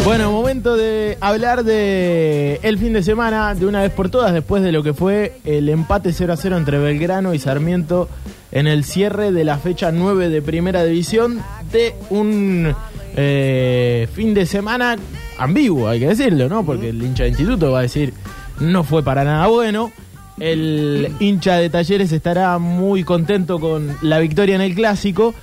Bueno, momento de hablar de el fin de semana de una vez por todas, después de lo que fue el empate 0 a 0 entre Belgrano y Sarmiento en el cierre de la fecha 9 de Primera División de un eh, fin de semana ambiguo, hay que decirlo, ¿no? Porque el hincha de instituto va a decir no fue para nada bueno. El hincha de Talleres estará muy contento con la victoria en el clásico.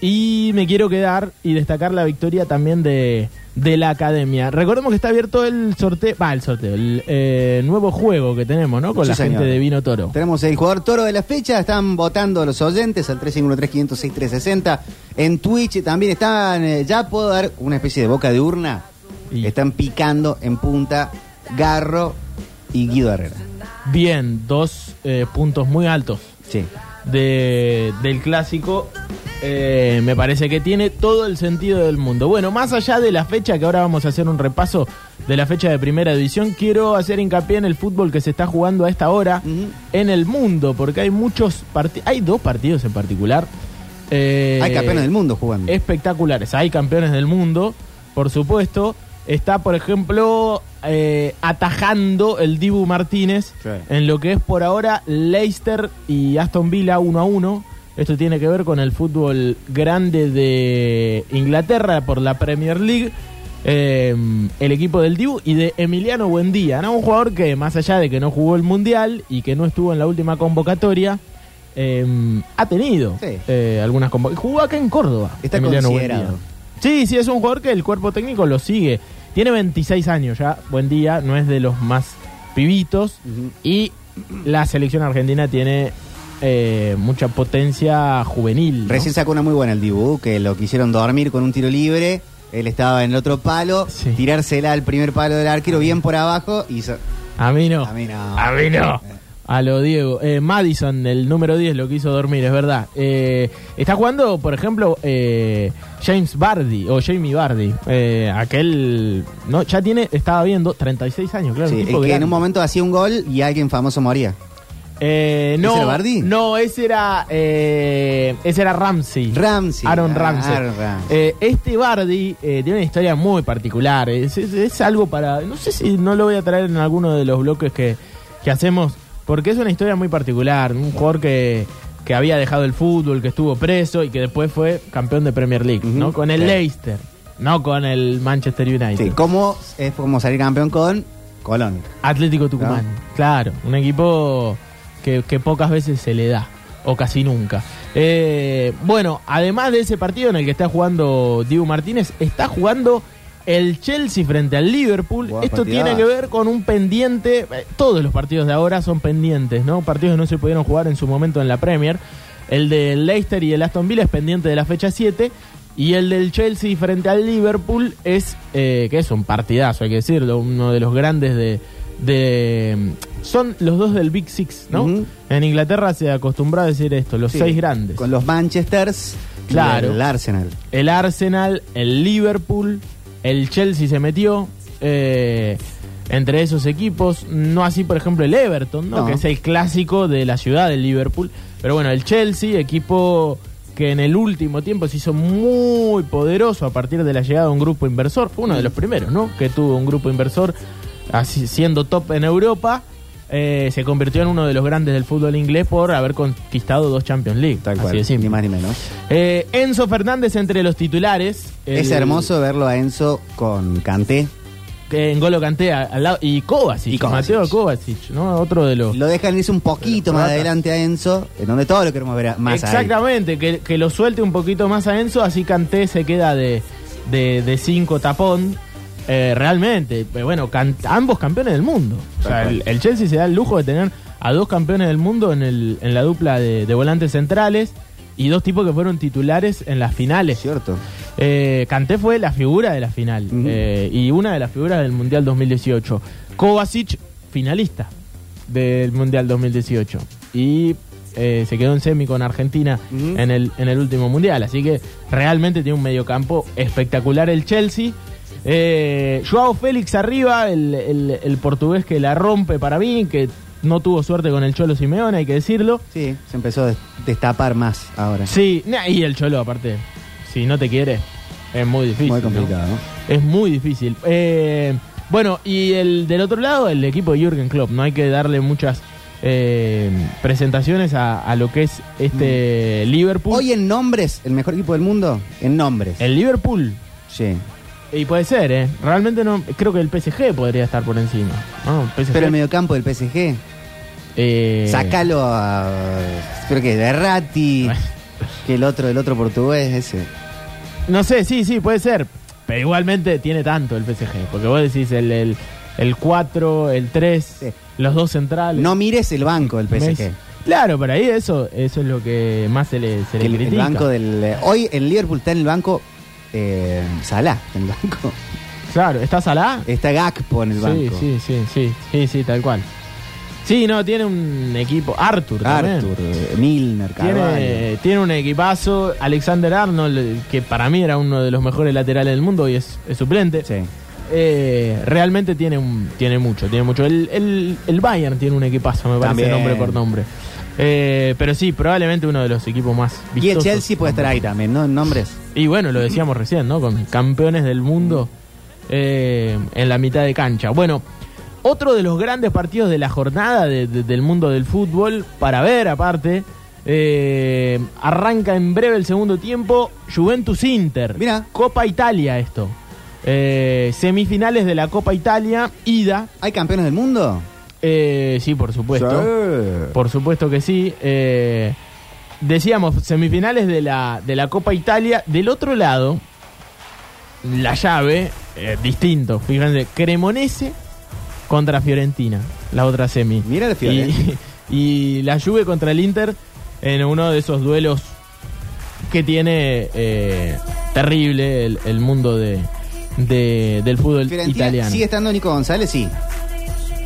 Y me quiero quedar y destacar la victoria también de, de la academia. Recordemos que está abierto el sorteo, va, el sorteo, el eh, nuevo juego que tenemos, ¿no? Con Sí, la señor. gente de Vino Toro. Tenemos el jugador toro de la fecha, están votando los oyentes al 351-3506-360. En Twitch también están, eh, ya puedo dar una especie de boca de urna. Y- Están picando en punta Garro y Guido Herrera. Bien, dos eh, puntos muy altos Sí. De, del clásico. Eh, me parece que tiene todo el sentido del mundo. Bueno, más allá de la fecha, que ahora vamos a hacer un repaso de la fecha de primera división, quiero hacer hincapié en el fútbol que se está jugando a esta hora en el mundo, porque hay muchos partidos, hay dos partidos en particular. eh, Hay campeones del mundo jugando. espectaculares. Hay campeones del mundo, por supuesto. Está, por ejemplo, eh, atajando el Dibu Martínez Sí. en lo que es por ahora Leicester y Aston Villa 1 a 1. Esto tiene que ver con el fútbol grande de Inglaterra por la Premier League. Eh, el equipo del Dibu y de Emiliano Buendía, ¿no? Un jugador que, más allá de que no jugó el Mundial y que no estuvo en la última convocatoria, eh, ha tenido Sí. eh, algunas convocatorias. Jugó acá en Córdoba. Está Emiliano considerado. Buendía. Sí, sí, es un jugador que el cuerpo técnico lo sigue. Tiene 26 años ya, buen día, no es de los más pibitos. Y la selección argentina tiene eh, mucha potencia juvenil. ¿no? Recién sacó una muy buena el Dibu, que lo quisieron dormir con un tiro libre. Él estaba en el otro palo, Sí. tirársela al primer palo del arquero bien por abajo y A mí no. A mí no. A mí no. A lo Diego. Eh, Madison, el número 10, lo quiso dormir, es verdad. Eh, está jugando, por ejemplo, eh, James Bardi o Jamie Bardi. Eh, aquel. no Ya tiene, estaba viendo, 36 años, claro. Sí, el que en un momento hacía un gol y alguien famoso moría. Eh, no, ¿Ese era Bardi? No, ese era, eh, ese era Ramsey. Ramsey. Aaron Ah, Ramsey. Aaron Ramsey. Eh, este Bardi eh, tiene una historia muy particular. Es, es- es algo para. No sé si no lo voy a traer en alguno de los bloques que, que hacemos, porque es una historia muy particular. Un jugador que, que había dejado el fútbol, que estuvo preso y que después fue campeón de Premier League, ¿no? Con el. Leicester, no con el Manchester United. Sí, como es como salir campeón con Colón. Atlético Tucumán, claro, un equipo que, que pocas veces se le da, o casi nunca. Eh, bueno, además de ese partido en el que está jugando Dibu Martínez, está jugando el Chelsea frente al Liverpool. Buah, Esto tiene que ver con un pendiente, eh, todos los partidos de ahora son pendientes, ¿no? Partidos que no se pudieron jugar en su momento en la Premier. El del Leicester y el Aston Villa es pendiente de la fecha 7. Y el del Chelsea frente al Liverpool es, eh, que es un partidazo, hay que decirlo, uno de los grandes de... de son los dos del Big Six, ¿no? En Inglaterra se acostumbró a decir esto, los Sí, seis grandes. Con los Manchesters Claro. y el Arsenal. El Arsenal, el Liverpool, el Chelsea se metió eh, entre esos equipos. No así, por ejemplo, el Everton, ¿no? No. que es el clásico de la ciudad del Liverpool. Pero bueno, el Chelsea, equipo que en el último tiempo se hizo muy poderoso a partir de la llegada de un grupo inversor. Fue uno de los primeros, ¿no? Que tuvo un grupo inversor así, siendo top en Europa. Eh, se convirtió en uno de los grandes del fútbol inglés por haber conquistado dos Champions League. Tal así cual. simple. Ni más ni menos. Eh, Enzo Fernández entre los titulares. Es El- hermoso verlo a Enzo con Canté. en Golo Kanté a- al lado y Kovacic, Y Kovacic. Mateo Kovacic, ¿no? Otro de los Lo dejan irse un poquito más adelante a Enzo, en donde todo lo queremos ver a- más a él. Exactamente, que, que lo suelte un poquito más a Enzo, así Kanté se queda de, de, de cinco tapón. Eh, realmente, eh, bueno, can- ambos campeones del mundo. O sea, Tal el, el Chelsea se da el lujo de tener a dos campeones del mundo en, el, en la dupla de, de volantes centrales y dos tipos que fueron titulares en las finales. ¿Cierto? Eh, Kanté fue la figura de la final eh, y una de las figuras del Mundial 2018. Kovacic, finalista del Mundial 2018. Y eh, se quedó en semi con Argentina en, el, en el último Mundial. Así que realmente tiene un mediocampo espectacular el Chelsea. Eh, Joao Félix arriba, el, el- el portugués que la rompe para mí, que no tuvo suerte con el Cholo Simeone, hay que decirlo. Sí, se empezó a des- destapar más ahora. Sí, y el Cholo aparte, si no te quiere, es muy difícil. Muy complicado, ¿no? Es muy difícil. Eh, bueno, y el del otro lado, el equipo de Jürgen Klopp. No hay que darle muchas eh, presentaciones a, a lo que es este Liverpool. Mm. Hoy en nombres, el mejor equipo del mundo, en nombres. el Liverpool. Sí. Y puede ser, ¿eh? Realmente no. Creo que el PSG podría estar por encima. ¿no? PSG, Pero el mediocampo del PSG, eh, sácalo a. Creo que Derrati, que el otro, el otro portugués, ese. No sé, sí, sí, puede ser. Pero igualmente tiene tanto el PSG. Porque vos decís el, el, el 4, el 3, Sí. los dos centrales. No mires el banco del PSG. Claro, pero ahí eso, eso es lo que más se le, se le Que el, el critica. banco del. Hoy el Liverpool está en el banco. Eh, Salah en el banco. Claro, ¿está Salah? Está Gakpo en el Sí, banco. sí, sí, sí, sí, sí, tal cual. Sí, no, tiene un equipo. Arthur, también. Arthur, eh, Milner, Carvalho. Tiene, tiene un equipazo. Alexander Arnold, que para mí era uno de los mejores laterales del mundo y es, es suplente. Sí. Eh, realmente tiene un, tiene mucho, tiene mucho. El, el, el Bayern tiene un equipazo, me parece, También. nombre por nombre. Eh, pero sí, probablemente uno de los equipos más Y el vistosos. Chelsea puede estar ahí también, ¿no? En nombres. Y bueno, lo decíamos recién, ¿no? Con campeones del mundo eh, en la mitad de cancha. Bueno, otro de los grandes partidos de la jornada de- de- del mundo del fútbol, para ver aparte, eh, arranca en breve el segundo tiempo, Juventus Inter. Mira. Copa Italia esto. Semifinales de la Copa Italia, ida. ¿Hay campeones del mundo? Eh, sí, por supuesto. Sí. Por supuesto que sí. Eh, decíamos, semifinales de la, de la Copa Italia. Del otro lado, la llave, eh, distinto. Fíjense, Cremonese contra Fiorentina, la otra semi. Mira la y, Fiorentina. y la Juve contra el Inter en uno de esos duelos que tiene eh, terrible el, el mundo de, de- del fútbol Fiorentina italiano. ¿Sigue estando Nico González? Sí.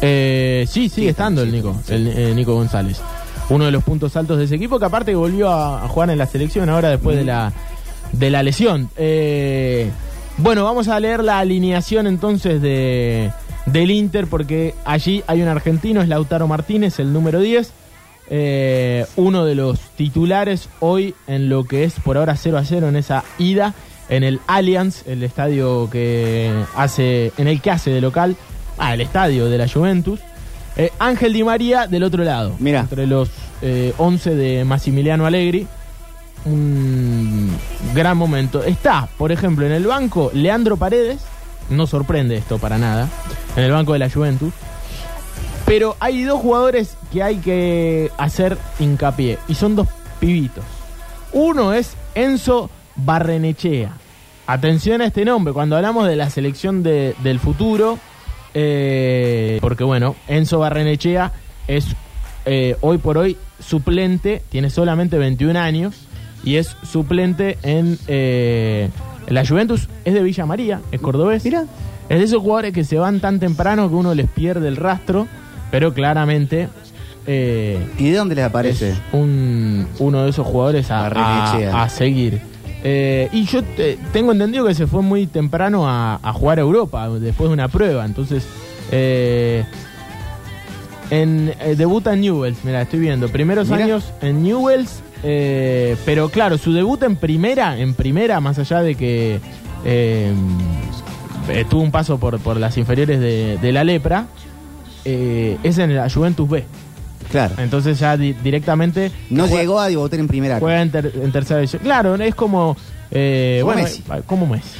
Eh, sí, sigue estando el Nico, el eh, Nico González. Uno de los puntos altos de ese equipo, que aparte volvió a, a jugar en la selección ahora después de la de la lesión. Eh, bueno, vamos a leer la alineación entonces de del Inter, porque allí hay un argentino, es Lautaro Martínez, el número 10. eh, uno de los titulares hoy en lo que es por ahora 0 a 0 en esa ida en el Allianz, el estadio que hace, en el que hace de local, ah, el estadio de la Juventus. Eh, Ángel Di María del otro lado, Mira. entre los eh, 11 de Massimiliano Allegri. Un gran momento. Está, por ejemplo, en el banco Leandro Paredes, no sorprende esto para nada, en el banco de la Juventus. Pero hay dos jugadores que hay que hacer hincapié, y son dos pibitos. Uno es Enzo Barrenechea. Atención a este nombre, cuando hablamos de la selección de- del futuro, eh, porque bueno, Enzo Barrenechea es eh, hoy por hoy suplente, tiene solamente 21 años y es suplente en eh, la Juventus, es de Villa María, es cordobés. Mira. Es de esos jugadores que se van tan temprano que uno les pierde el rastro, pero claramente eh, ¿Y de dónde les aparece? es un, uno de esos jugadores a, a- a seguir. Eh, y yo te- tengo entendido que se fue muy temprano a, a jugar a Europa después de una prueba. Entonces, eh, en, eh, debuta en Newells. Mira, estoy viendo. Primeros años en Newells. eh, pero claro, su debut en primera, en primera, más allá de que eh, tuvo un paso por, por las inferiores de, de la lepra, es en la Juventus B. Claro. Entonces ya di- directamente No juega, llegó a debutar en primera. juega en, ter- en tercera división. Claro, es como eh, Como bueno, Messi. eh, como Messi.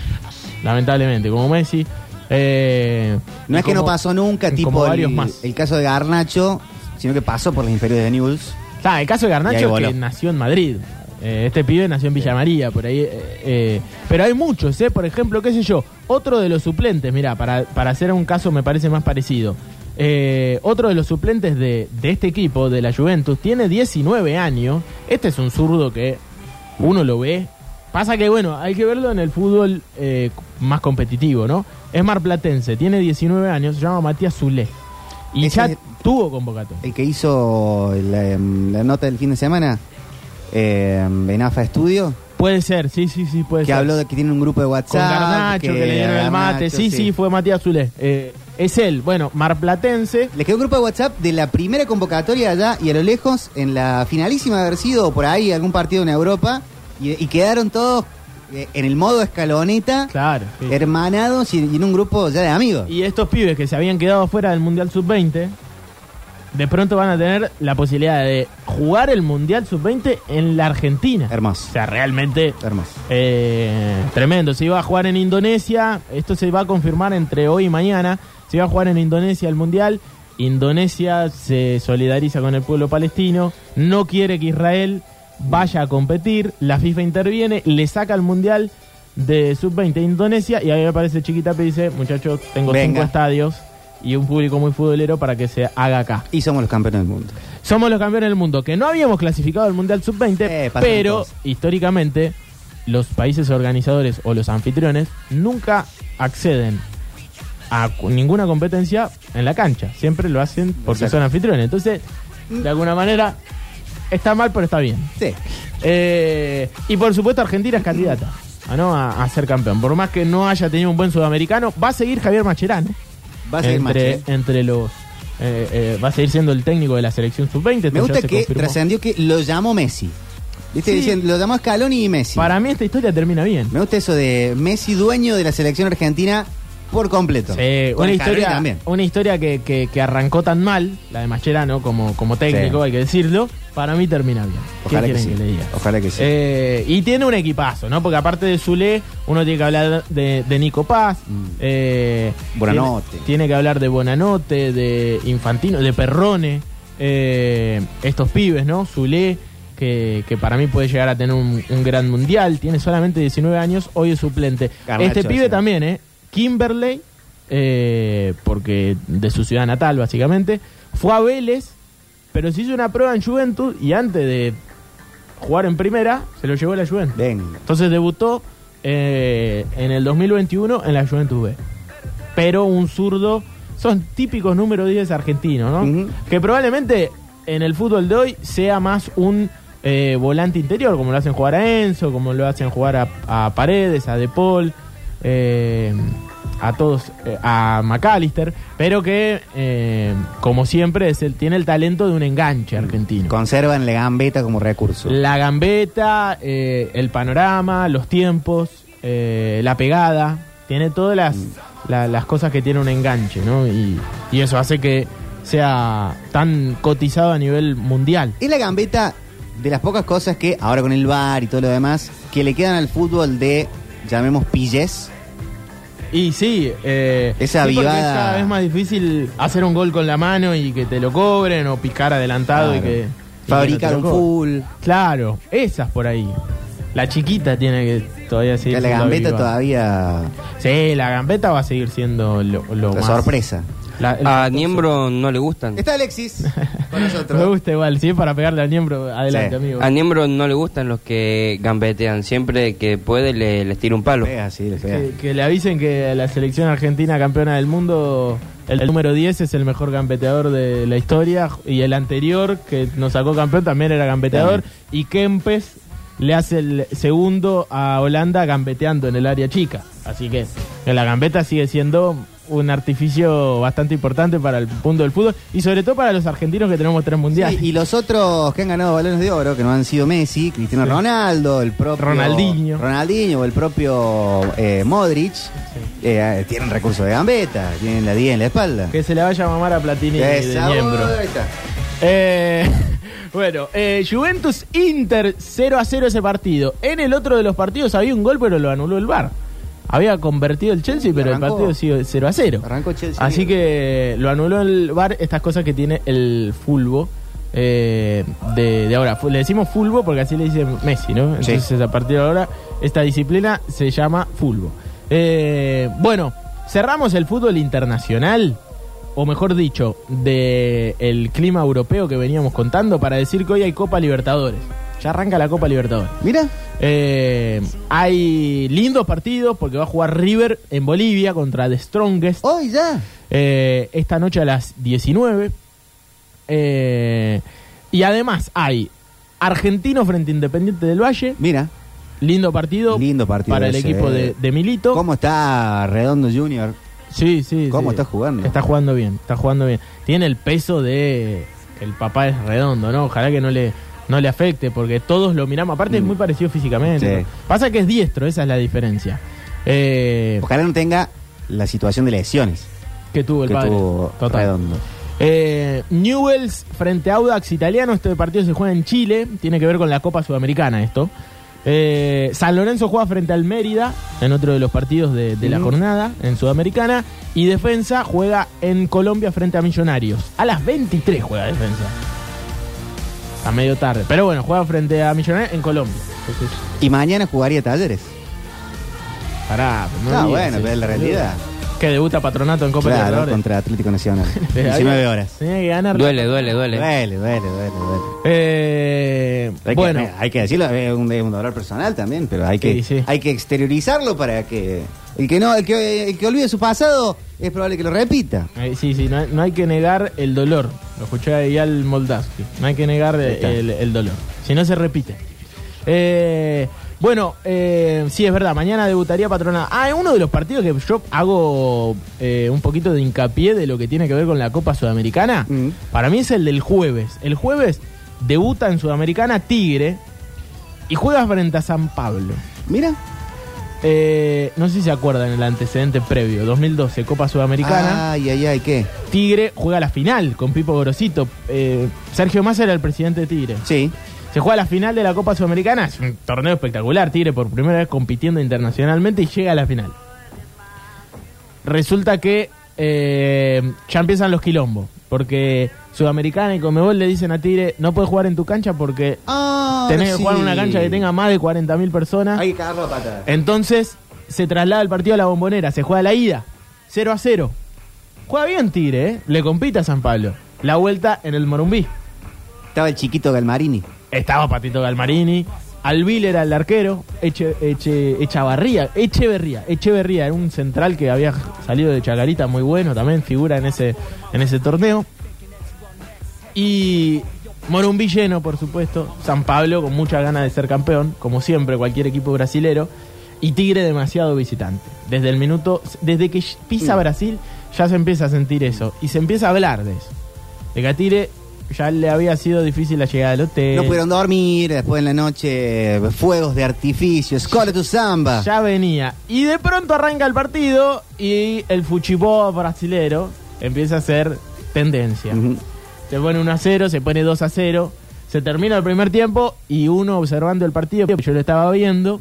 Lamentablemente, como Messi. Eh, No es que no pasó nunca, tipo varios el, más. el caso de Garnacho, sino que pasó por las inferiores de News. El caso de Garnacho que nació en Madrid. Eh, este pibe nació en Villa María, por ahí. eh, eh, pero hay muchos, ¿eh? Por ejemplo, qué sé yo, otro de los suplentes, mira, para, para hacer un caso me parece más parecido. Eh, otro de los suplentes de, de este equipo, de la Juventus, tiene 19 años. Este es un zurdo que uno lo ve. Pasa que, bueno, hay que verlo en el fútbol eh, más competitivo, ¿no? Es marplatense, tiene 19 años, se llama Matías Zulé. Y Ese ya es- tuvo convocatoria. El que hizo la, em, la nota del fin de semana eh, en AFA Estudio, Puede ser, sí, sí, sí, puede que ser. habló de que tiene un grupo de WhatsApp. Con Garnacho, que, le dieron el mate. Garnacho, Sí, sí, fue Matías Zulé. Eh, es él, bueno, marplatense. Les quedó un grupo de WhatsApp de la primera convocatoria allá y a lo lejos, en la finalísima de haber sido por ahí algún partido en Europa, y, y quedaron todos eh, en el modo escaloneta, Claro. sí. hermanados y, y en un grupo ya de amigos. Y estos pibes que se habían quedado fuera del Mundial Sub-20, de pronto van a tener la posibilidad de jugar el Mundial Sub-20 en la Argentina. Hermoso. O sea, realmente Hermoso. eh, tremendo. Se iba a jugar en Indonesia. Esto se va a confirmar entre hoy y mañana. Se iba a jugar en Indonesia el Mundial. Indonesia se solidariza con el pueblo palestino. No quiere que Israel vaya a competir. La FIFA interviene, le saca el Mundial de Sub-20 a Indonesia. Y ahí aparece Chiquitape y dice, muchachos, tengo Venga. cinco estadios y un público muy futbolero para que se haga acá. Y somos los campeones del mundo. Somos los campeones del mundo, que no habíamos clasificado al Mundial Sub-20, Eh, pero históricamente los países organizadores o los anfitriones nunca acceden a ninguna competencia en la cancha. Siempre lo hacen porque Exacto. son anfitriones. Entonces, de alguna manera, está mal, pero está bien. Sí. Eh, y por supuesto Argentina es candidata a, ¿no? a, a ser campeón. Por más que no haya tenido un buen sudamericano, va a seguir Javier Macherano Va a más. entre, entre los... eh, eh, va a seguir siendo el técnico de la selección sub-20. esto Me gusta que trascendió que lo llamó Messi. ¿Viste? Sí. Dicen, lo llamó Scaloni y Messi. Para mí esta historia termina bien. Me gusta eso de Messi dueño de la selección argentina por completo. Sí, una historia, también. una historia que, que- que arrancó tan mal, la de Mascherano, como, como técnico, Sí. hay que decirlo, para mí termina bien. ¿Qué Ojalá que sí. le diga? Ojalá que sí. Eh, y tiene un equipazo, ¿no? Porque aparte de Zule, uno tiene que hablar de, de Nico Paz. Mm. eh. Tiene, tiene que hablar de Bonanote, de Infantino, de Perrone. eh, estos pibes, ¿no? Zule, que, que para mí puede llegar a tener un, un gran mundial. Tiene solamente 19 años, hoy es suplente. Garnacho, este pibe sí. también, ¿eh? Kimberley, eh, porque de su ciudad natal, básicamente. Fue a Vélez, pero se hizo una prueba en Juventus y antes de jugar en primera, se lo llevó a la Juventus. Venga. Entonces debutó eh, en el 2021 en la Juventus B. Pero un zurdo, son típicos número 10 argentinos, ¿no? Que probablemente en el fútbol de hoy sea más un eh, volante interior, como lo hacen jugar a Enzo, como lo hacen jugar a, a Paredes, a De Paul, eh, a todos, eh, a McAllister, pero que, eh, como siempre, es el, tiene el talento de un enganche argentino. Conservan la gambeta como recurso. La gambeta, eh, el panorama, los tiempos, la pegada, tiene todas las, la- las cosas que tiene un enganche, ¿no? Y, y eso hace que sea tan cotizado a nivel mundial. Es la gambeta de las pocas cosas que, ahora con el bar y todo lo demás, que le quedan al fútbol de, llamemos, pilles. Y sí, eh, Esa sí, porque es avivada- cada vez más difícil hacer un gol con la mano y que te lo cobren o picar adelantado y Claro. que... y que Fabricar un full. Claro, esas por ahí. La chiquita tiene que todavía seguir la gambeta todavía. Sí, la gambeta va a seguir siendo lo, lo La más- sorpresa. La- el- A Niembro no le gustan. Está Alexis con Me nosotros. gusta igual, si es para pegarle al miembro, adelante, Sí. amigo. A Niembro no le gustan los que gambetean. Siempre que puede le, les tira un palo. Pega, sí, le pega. Que, que le avisen que la selección argentina campeona del mundo, el, el número 10 es el mejor gambeteador de la historia y el anterior que nos sacó campeón también era gambeteador y Kempes le hace el segundo a Holanda gambeteando en el área chica. Así que que la gambeta sigue siendo un artificio bastante importante para el punto del fútbol y sobre todo para los argentinos que tenemos tres mundiales. Sí, y los otros que han ganado balones de oro, que no han sido Messi, Cristiano Sí. Ronaldo, el propio Ronaldinho. Ronaldinho o el propio eh, Modric, eh, tienen recursos de gambeta, tienen la 10 en la espalda. Que se le vaya a mamar a Platini de miembro. ahí está. Eh, bueno, eh, Juventus Inter 0 a 0 ese partido. En el otro de los partidos había un gol, pero lo anuló el VAR. Había convertido el Chelsea, pero Arrancó. el partido sigue 0 a 0. Arrancó Chelsea. Así que lo anuló el VAR, estas cosas que tiene el fulbo. eh, de, de ahora, le decimos fulbo porque así le dice Messi, ¿no? Sí. Entonces a partir de ahora esta disciplina se llama fulbo. Eh, bueno, cerramos el fútbol internacional, o mejor dicho, de el clima europeo que veníamos contando para decir que hoy hay Copa Libertadores. Ya arranca la Copa Libertadores. Mira, Eh, hay lindos partidos porque va a jugar River en Bolivia contra The Strongest hoy ya. eh, esta noche a las 19. Eh, y además hay Argentino frente Independiente del Valle. Mira, Lindo partido, Lindo partido para el equipo eh. de, de Milito. ¿cómo está Redondo Junior? Sí, sí. ¿Cómo sí. está jugando? Está jugando bien, está jugando bien. Tiene el peso de que el papá es redondo, ¿no? Ojalá que no le no le afecte porque todos lo miramos. Aparte es muy parecido físicamente. Sí. Pasa que es diestro, esa es la diferencia. Eh, Ojalá no tenga la situación de lesiones que tuvo el que padre. tuvo Total. Redondo. Eh, Newells frente a Audax italiano. Este partido se juega en Chile. Tiene que ver con la Copa Sudamericana esto. Eh, San Lorenzo juega frente al Mérida en otro de los partidos de, de la Mm. jornada en Sudamericana. Y Defensa juega en Colombia frente a Millonarios. A las 23 juega Defensa. A medio tarde. Pero bueno, juega frente a Millonarios en Colombia. Entonces, Y mañana jugaría Talleres. pará. no Ah, bueno, pero es la boludo. realidad. Que debuta Patronato en Copa Claro, Libertadores. contra Atlético Nacional. Pero 19 había- horas. Tenía que ganar. Duele, duele, duele. Duele, duele, duele, duele. Eh, Hay bueno. que, hay que decirlo, es un, es un dolor personal también, pero hay que, Sí, sí. hay que exteriorizarlo para que el que no, el que, el que olvide su pasado es probable que lo repita. Eh, Sí, sí, no hay, no hay que negar el dolor. Lo escuché ahí al Moldavsky. No hay que negar el, el dolor. Si no, se repite. Eh, bueno, eh, sí, es verdad. Mañana debutaría Patrona. Ah, es uno de los partidos que yo hago eh, un poquito de hincapié de lo que tiene que ver con la Copa Sudamericana. Mm. Para mí es el del jueves. El jueves debuta en Sudamericana Tigre y juega frente a San Pablo. Mira. Eh, no sé si se acuerdan el antecedente previo. 2012, Copa Sudamericana. Ay, ay, ay, ¿qué? Tigre juega la final con Pipo Gorosito. Eh, Sergio Massa era el presidente de Tigre. Sí. Se juega la final de la Copa Sudamericana. Es un torneo espectacular. Tigre por primera vez compitiendo internacionalmente y llega a la final. Resulta que eh, ya empiezan los quilombos. Porque Sudamericana y Comebol le dicen a Tigre: no puedes jugar en tu cancha porque Ah, tenés que sí. jugar en una cancha que tenga más de 40.000 personas. Hay que cagarlo a patada. Entonces se traslada el partido a la bombonera, se juega la ida, 0 a 0. Juega bien Tigre, ¿eh? le compite a San Pablo. La vuelta en el Morumbí. Estaba el chiquito Galmarini. Estaba Patito Galmarini, Alvil era el arquero, Eche, Eche, Echavarría, Echeverría, Echeverría era un central que había salido de Chacarita muy bueno, también figura en ese, en ese torneo. Y Morumbí lleno, por supuesto, San Pablo con muchas ganas de ser campeón, como siempre cualquier equipo brasilero, y Tigre demasiado visitante. Desde el minuto, desde que pisa Brasil ya se empieza a sentir eso, y se empieza a hablar de eso. De que a Tigre ya le había sido difícil la llegada del hotel. No pudieron dormir, después en la noche fuegos de artificio, escola tu samba. Ya venía. Y de pronto arranca el partido y el fuchipó brasilero empieza a ser tendencia. Se pone 1 a 0, se pone 2 a 0. Se termina el primer tiempo y uno observando el partido, yo lo estaba viendo,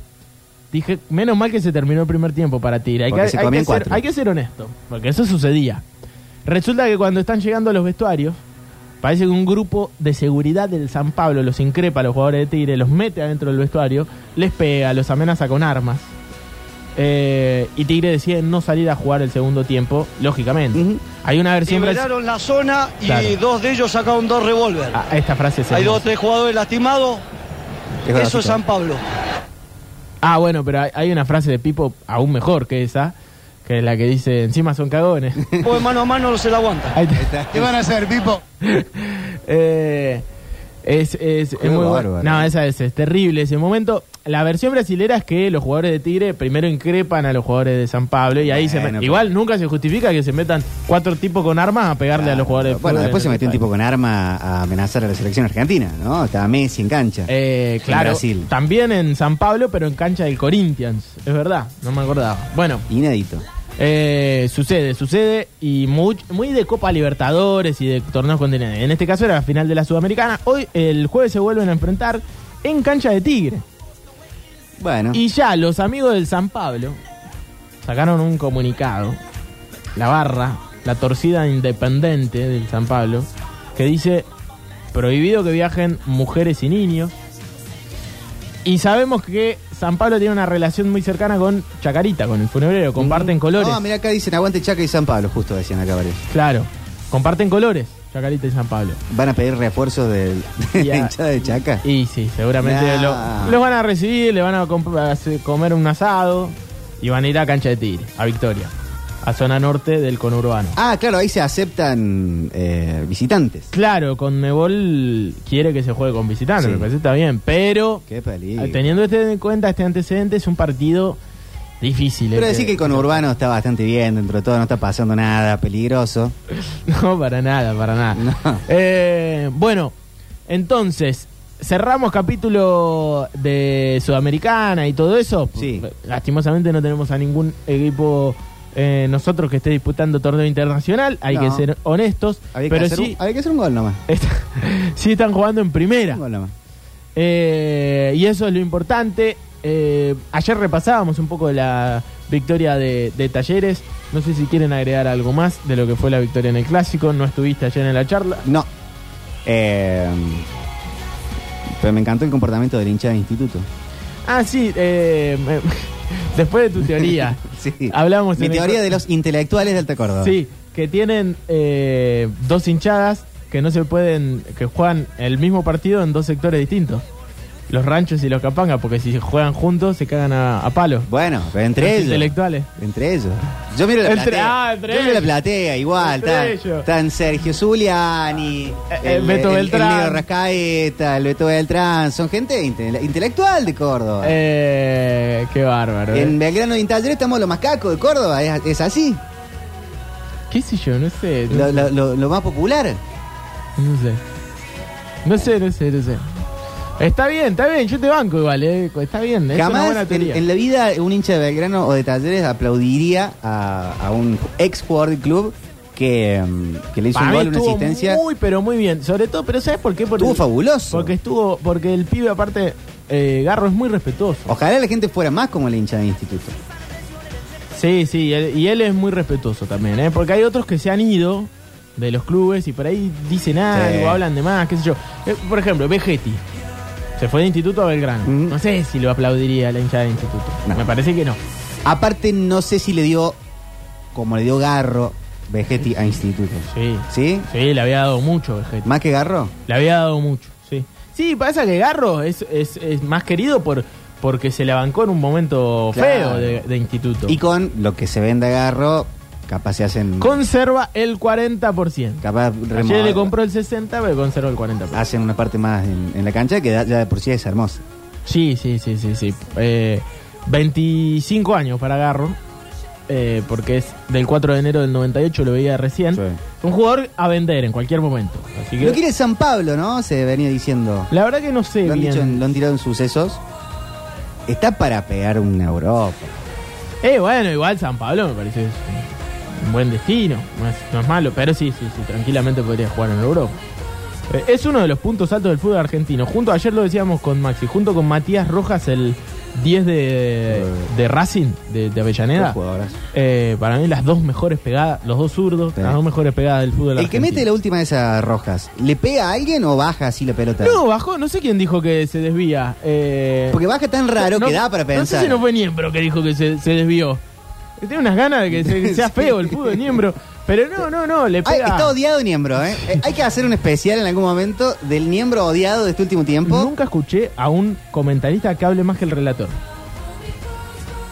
dije, menos mal que se terminó el primer tiempo para Tigre. Hay, que, hay ser, hay que ser honesto, porque eso sucedía. Resulta que cuando están llegando a los vestuarios, parece que un grupo de seguridad del San Pablo los increpa a los jugadores de Tigre, los mete adentro del vestuario, les pega, los amenaza con armas. Eh, y Tigre decide no salir a jugar el segundo tiempo, lógicamente. Hay una versión Liberaron la zona y Claro. dos de ellos sacaron dos revólver. Ah, esta frase es Hay hermosa. dos o tres jugadores lastimados. Es Eso es San Pablo. Ah, bueno, pero hay, hay una frase de Pipo aún mejor que esa, que es la que dice, encima son cagones. Pues mano a mano no se la aguanta. Ahí está. ¿Qué van a hacer, Pipo? Eh, es, es, es muy bueno. No, esa es, es terrible ese momento. La versión brasilera es que los jugadores de Tigre primero increpan a los jugadores de San Pablo y ahí se Bueno, met- pero- Igual nunca se justifica que se metan cuatro tipos con armas a pegarle a los jugadores de Bueno, fútbol después se en metió un tipo con arma a amenazar a la selección argentina, ¿no? Estaba Messi en cancha. Eh, claro, Brasil. también en San Pablo, pero en cancha del Corinthians. Es verdad, no me acordaba. Bueno, Inédito. Eh, sucede, sucede y muy, muy de Copa Libertadores y de torneos continentales. En este caso era la final de la Sudamericana. Hoy, el jueves, se vuelven a enfrentar en cancha de Tigre. Bueno. Y ya los amigos del San Pablo sacaron un comunicado, la barra, la torcida independiente del San Pablo, que dice prohibido que viajen mujeres y niños. Y sabemos que San Pablo tiene una relación muy cercana con Chacarita, con el funebrero, comparten colores. No, mira acá dicen aguante Chaca y San Pablo, justo decían acá. Claro, comparten colores, Chacarita y San Pablo. Van a pedir refuerzos del, de la hinchada de Chaca. Y sí, seguramente Nah. lo- los van a recibir, le van a comp- a hacer- comer un asado y van a ir a Cancha de Tigre, a Victoria, a zona norte del conurbano. Ah, claro, ahí se aceptan eh, visitantes. Claro, con Nebol quiere que se juegue con visitantes, Sí. me parece que está bien, pero Qué peligro. teniendo este en cuenta este antecedente es un partido difícil. Pero eh, decir que el conurbano está bastante bien, dentro de todo no está pasando nada peligroso. No, para nada, para nada. No. Eh, bueno, entonces, cerramos capítulo de Sudamericana y todo eso. Sí. Lastimosamente no tenemos a ningún equipo eh, nosotros que esté disputando torneo internacional, hay No. que ser honestos. Pero que hacer sí, un, había que hacer un gol nomás. está- sí están jugando en primera. Un gol nomás. Eh, y eso es lo importante. Eh, ayer repasábamos un poco de la victoria de, de Talleres. No sé si quieren agregar algo más de lo que fue la victoria en el clásico. No estuviste ayer en la charla. No. Pero me encantó el comportamiento del hincha de instituto. Ah, sí. eh, después de tu teoría. Sí. Hablamos Mi el- teoría de los intelectuales de Alta. Sí, que tienen eh, dos hinchadas que no se pueden, que juegan el mismo partido en dos sectores distintos. Los ranchos y los capangas, porque si juegan juntos se cagan a, a palos. Bueno, pero entre Los ellos. intelectuales. Entre ellos. Yo miro la Entre- platea. ah, entre Yo miro la ellos. platea, igual. Entre Están, ellos. están Sergio Zuliani, eh, Beto Beltrán. El, Rascaeta, el Beto Beltrán. Son gente inte- intelectual de Córdoba. Eh, qué bárbaro. eh. En Belgrano y en Taller estamos los más cacos de Córdoba. Es, es así. ¿Qué sé yo? No sé. No, Lo, lo- lo- lo más popular. no sé. No sé, no sé, no sé. Está bien, está bien. Yo te banco igual, eh. Está bien. Es una buena en, teoría. en la vida un hincha de Belgrano o de Talleres aplaudiría a, a un ex jugador del club que, mm, que le hizo Para un mí gol, una estuvo asistencia. muy, pero muy bien. Sobre todo, pero ¿sabes por qué? Porque, Estuvo fabuloso. Porque estuvo, porque el pibe aparte, eh, Garro es muy respetuoso. Ojalá la gente fuera más como el hincha de instituto. Sí, sí, y él, y él es muy respetuoso también, ¿eh? Porque hay otros que se han ido de los clubes y por ahí dicen algo, Sí. hablan de más, qué sé yo. Eh, por ejemplo, Vegetti. Se fue de instituto a Belgrano. No sé si lo aplaudiría la hinchada de instituto. No. Me parece que no. Aparte, no sé si le dio, como le dio Garro, Vegetti a instituto. Sí. ¿Sí? Sí, le había dado mucho Vegetti. ¿Más que Garro? Le había dado mucho, sí. Sí, pasa que Garro es, es, es más querido por porque se la bancó en un momento Claro. feo de, de instituto. Y con lo que se vende a Garro, capaz se hacen. Conserva el 40%. capaz Ayer le compró el 60%, pero conserva el 40%. Hacen una parte más en, en la cancha que da- ya de por sí es hermosa. Sí, sí, sí, sí, sí. Eh, 25 años para Garro, eh, porque es del 4 de enero del 98, lo veía recién. Sí. Un jugador a vender en cualquier momento. Así que, Lo quiere San Pablo, ¿no? Se venía diciendo. la verdad que no sé Lo han, bien. dicho en- lo han tirado en sucesos. Está para pegar una Europa. Eh, bueno, igual San Pablo me parece es un buen destino. No es, no es malo, pero sí, sí, sí, tranquilamente podría jugar en Europa. Eh, es uno de los puntos altos del fútbol argentino. Junto, ayer lo decíamos con Maxi, junto con Matías Rojas, el 10 de, de Racing, de, de Avellaneda. Eh, para mí las dos mejores pegadas, los dos zurdos, Sí. las dos mejores pegadas del fútbol El que mete la última de esas rojas, ¿le pega a alguien o baja así la pelota? No, bajó, no sé quién dijo que se desvía. Eh, Porque baja tan raro no- que da para No sé pensar. si no fue Niembro que dijo que se, se desvió. Tiene unas ganas de que se- sea feo el fútbol de Niembro. Pero no, no, no, le Ay, pega. está odiado Niembro, ¿eh? Eh, Hay que hacer un especial en algún momento del Niembro odiado de este último tiempo. Nunca escuché a un comentarista que hable más que el relator.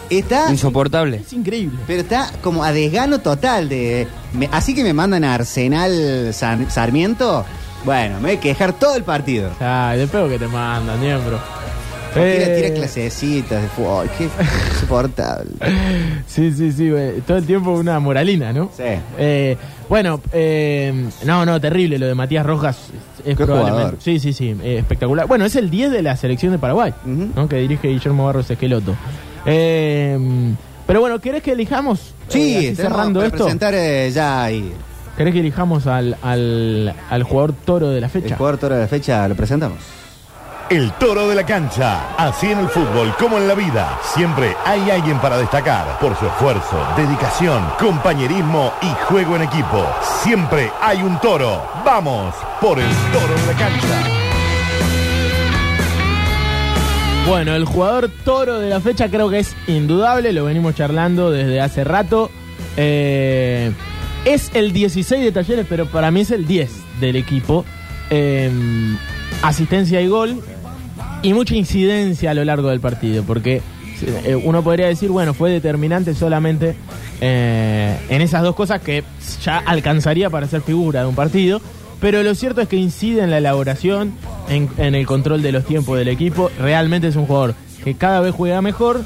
Está, Insoportable. Es increíble. pero está como a desgano total de... me- así que me mandan a Arsenal Sar- Sarmiento. Bueno, me voy a quejar todo el partido. Ay, de pego que te manda, Niembro. Tira, Eh, tira clasecitas de fútbol. Qué insoportable. Sí, sí, sí, güey. todo el tiempo una moralina, ¿no? Sí. Eh, bueno, eh, no, no, terrible lo de Matías Rojas. Es, Qué probablemente. jugador. Sí, sí, sí, eh, espectacular. Bueno, es el 10 de la selección de Paraguay, Ujú. ¿no? Que dirige Guillermo Barros Esqueloto. Eh, pero bueno, ¿querés que elijamos? eh, Sí, cerrando para esto. presentar eh, ya ahí. ¿Querés que elijamos al, al, al jugador toro de la El fecha? jugador toro de la fecha lo presentamos. El 10 de la selección de Paraguay, ¿no? Que dirige Guillermo Barros Esqueloto. Pero bueno, ¿querés que elijamos? Sí, así tenemos cerrando para esto. presentar ya al jugador toro de la fecha lo presentamos. El toro de la cancha. Así en el fútbol como en la vida. Siempre hay alguien para destacar por su esfuerzo, dedicación, compañerismo y juego en equipo. Siempre hay un toro. Vamos por el toro de la cancha. Bueno, el jugador toro de la fecha creo que es indudable, lo venimos charlando desde hace rato. Eh, es el 16 de Talleres, pero para mí es el 10 del equipo. Eh, asistencia y gol y mucha incidencia a lo largo del partido, porque eh, uno podría decir, bueno, fue determinante solamente eh, en esas dos cosas que ya alcanzaría para ser figura de un partido, pero lo cierto es que incide en la elaboración, en, en el control de los tiempos del equipo, realmente es un jugador que cada vez juega mejor,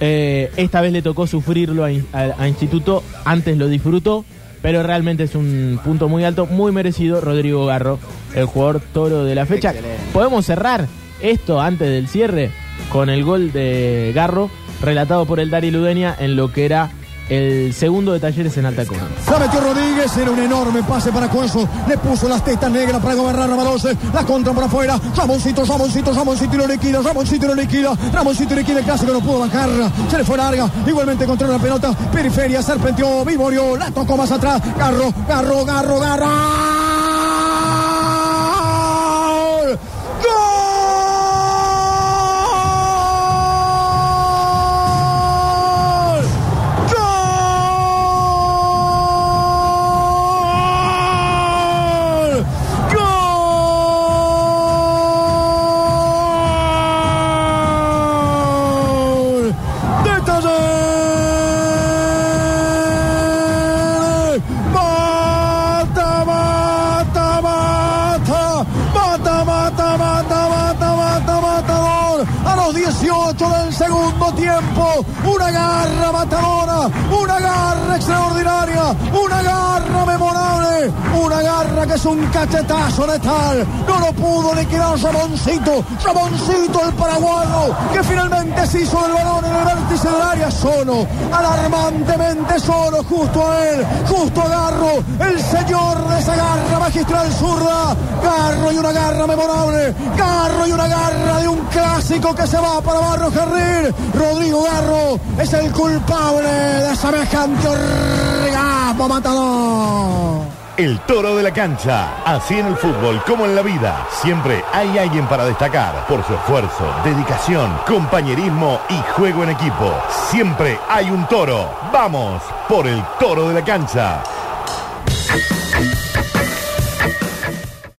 eh, esta vez le tocó sufrirlo a, In- a- a Instituto, antes lo disfrutó, pero realmente es un punto muy alto, muy merecido, Rodrigo Garro, el jugador toro de la fecha. Excelente. Podemos cerrar esto antes del cierre con el gol de Garro, relatado por el Dari Ludenia en lo que era el segundo de Talleres en alta coma. La metió Rodríguez, era un enorme pase para Cuenzo. Le puso las tetas negras para gobernar a Balose. La contra por afuera. Ramoncito, Ramoncito, Ramoncito y lo liquida. Ramoncito y lo liquida. Ramoncito liquida el clásico, no pudo bancar. Se le fue larga. Igualmente controla la pelota. Periferia, serpenteó, Vivorio. La tocó más atrás. Garro, Garro, Garro, Garro. Matadora, una que es un cachetazo letal. No lo pudo liquidar Ramoncito, Ramoncito el paraguayo, que finalmente se hizo del balón en el vértice del área. Solo, alarmantemente solo, justo a él, justo a Garro, el señor de esa garra magistral zurda, Garro y una garra memorable, Garro y una garra de un clásico que se va para Barro Carril, Rodrigo Garro es el culpable de semejante orgasmo matador. El toro de la cancha. Así en el fútbol como en la vida. Siempre hay alguien para destacar por su esfuerzo, dedicación, compañerismo y juego en equipo. Siempre hay un toro. Vamos por el toro de la cancha.